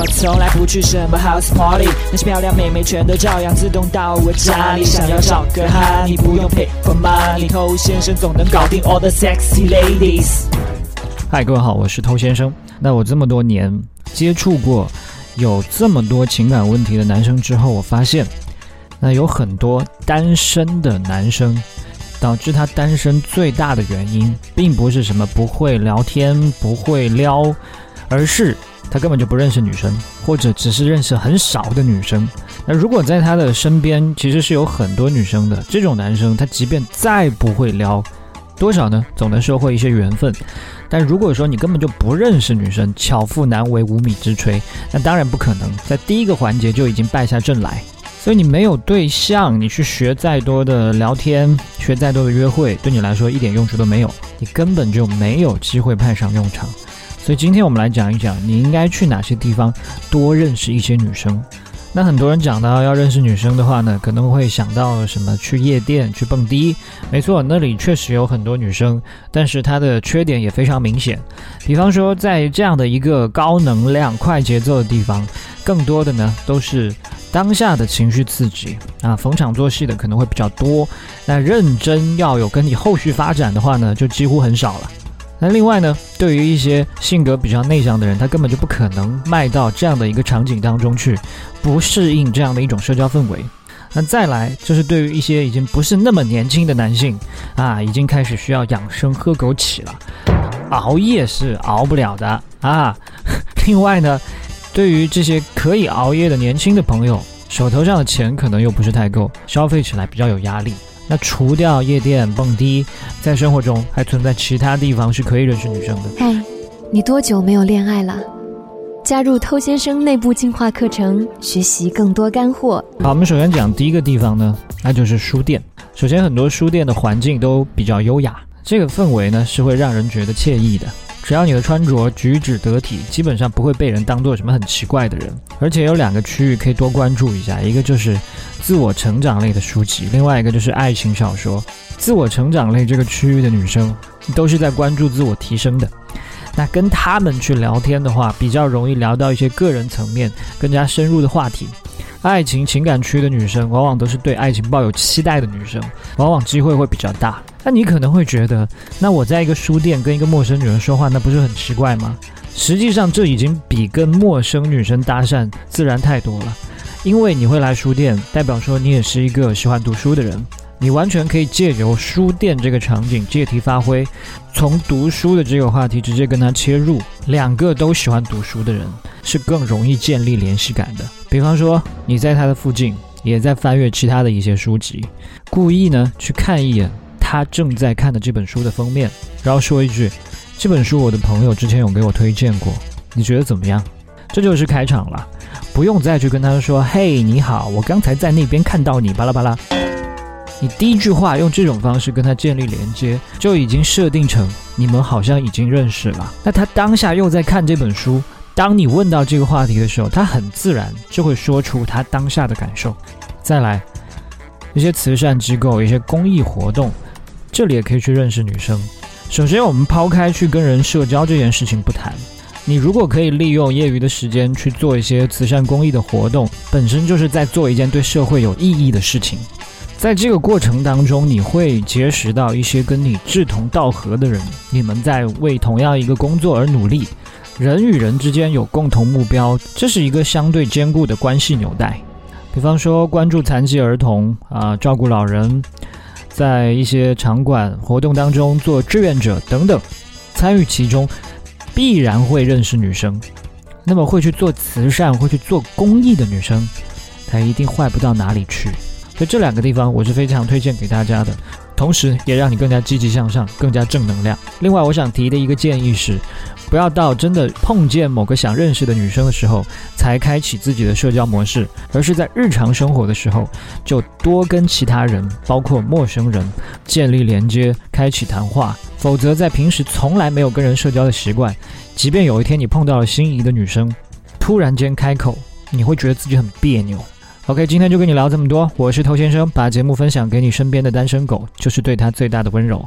我从来不去什么 house party，那些漂亮妹妹全都照样自动到我家里。想要找个哈，你不用 pay for money，偷先生总能搞定 all the sexy ladies。嗨，各位好，我是偷先生。那我这么多年接触过有这么多情感问题的男生之后，我发现，那有很多单身的男生。导致他单身最大的原因，并不是什么不会聊天、不会撩，而是他根本就不认识女生，或者只是认识很少的女生。那如果在他的身边其实是有很多女生的，这种男生他即便再不会撩，多少呢？总能收获一些缘分。但如果说你根本就不认识女生，巧妇难为无米之炊，那当然不可能在第一个环节就已经败下阵来。所以你没有对象，你去学再多的聊天，学再多的约会，对你来说一点用处都没有，你根本就没有机会派上用场。所以今天我们来讲一讲，你应该去哪些地方多认识一些女生。那很多人讲到要认识女生的话呢，可能会想到什么去夜店去蹦迪。没错，那里确实有很多女生，但是它的缺点也非常明显。比方说，在这样的一个高能量、快节奏的地方，更多的呢都是。当下的情绪刺激啊，逢场作戏的可能会比较多。那认真要有跟你后续发展的话呢，就几乎很少了。那另外呢，对于一些性格比较内向的人，他根本就不可能迈到这样的一个场景当中去，不适应这样的一种社交氛围。那再来就是对于一些已经不是那么年轻的男性啊，已经开始需要养生喝枸杞了，熬夜是熬不了的啊。另外呢。对于这些可以熬夜的年轻的朋友，手头上的钱可能又不是太够，消费起来比较有压力。那除掉夜店蹦迪，在生活中还存在其他地方是可以认识女生的。嗨，你多久没有恋爱了？加入偷先生内部进化课程，学习更多干货。好，我们首先讲第一个地方呢，那就是书店。首先，很多书店的环境都比较优雅，这个氛围呢是会让人觉得惬意的。只要你的穿着举止得体，基本上不会被人当做什么很奇怪的人。而且有两个区域可以多关注一下，一个就是自我成长类的书籍，另外一个就是爱情小说。自我成长类这个区域的女生都是在关注自我提升的，那跟他们去聊天的话，比较容易聊到一些个人层面更加深入的话题。爱情情感区的女生，往往都是对爱情抱有期待的女生，往往机会会比较大。那你可能会觉得，那我在一个书店跟一个陌生女人说话，那不是很奇怪吗？实际上，这已经比跟陌生女生搭讪自然太多了。因为你会来书店，代表说你也是一个喜欢读书的人，你完全可以借由书店这个场景借题发挥，从读书的这个话题直接跟他切入。两个都喜欢读书的人是更容易建立联系感的。比方说，你在他的附近，也在翻阅其他的一些书籍，故意呢去看一眼他正在看的这本书的封面，然后说一句：“这本书我的朋友之前有给我推荐过，你觉得怎么样？”这就是开场了，不用再去跟他说：“嘿，你好，我刚才在那边看到你，巴拉巴拉。”你第一句话用这种方式跟他建立连接，就已经设定成你们好像已经认识了。那他当下又在看这本书。当你问到这个话题的时候，他很自然就会说出他当下的感受。再来，一些慈善机构、一些公益活动，这里也可以去认识女生。首先，我们抛开去跟人社交这件事情不谈，你如果可以利用业余的时间去做一些慈善公益的活动，本身就是在做一件对社会有意义的事情。在这个过程当中，你会结识到一些跟你志同道合的人，你们在为同样一个工作而努力。人与人之间有共同目标，这是一个相对坚固的关系纽带。比方说，关注残疾儿童啊，照顾老人，在一些场馆活动当中做志愿者等等，参与其中，必然会认识女生。那么会去做慈善、会去做公益的女生，她一定坏不到哪里去。所以这两个地方，我是非常推荐给大家的，同时也让你更加积极向上，更加正能量。另外，我想提的一个建议是。不要到真的碰见某个想认识的女生的时候才开启自己的社交模式，而是在日常生活的时候就多跟其他人，包括陌生人建立连接，开启谈话。否则，在平时从来没有跟人社交的习惯，即便有一天你碰到了心仪的女生，突然间开口，你会觉得自己很别扭。OK，今天就跟你聊这么多，我是偷先生，把节目分享给你身边的单身狗，就是对他最大的温柔。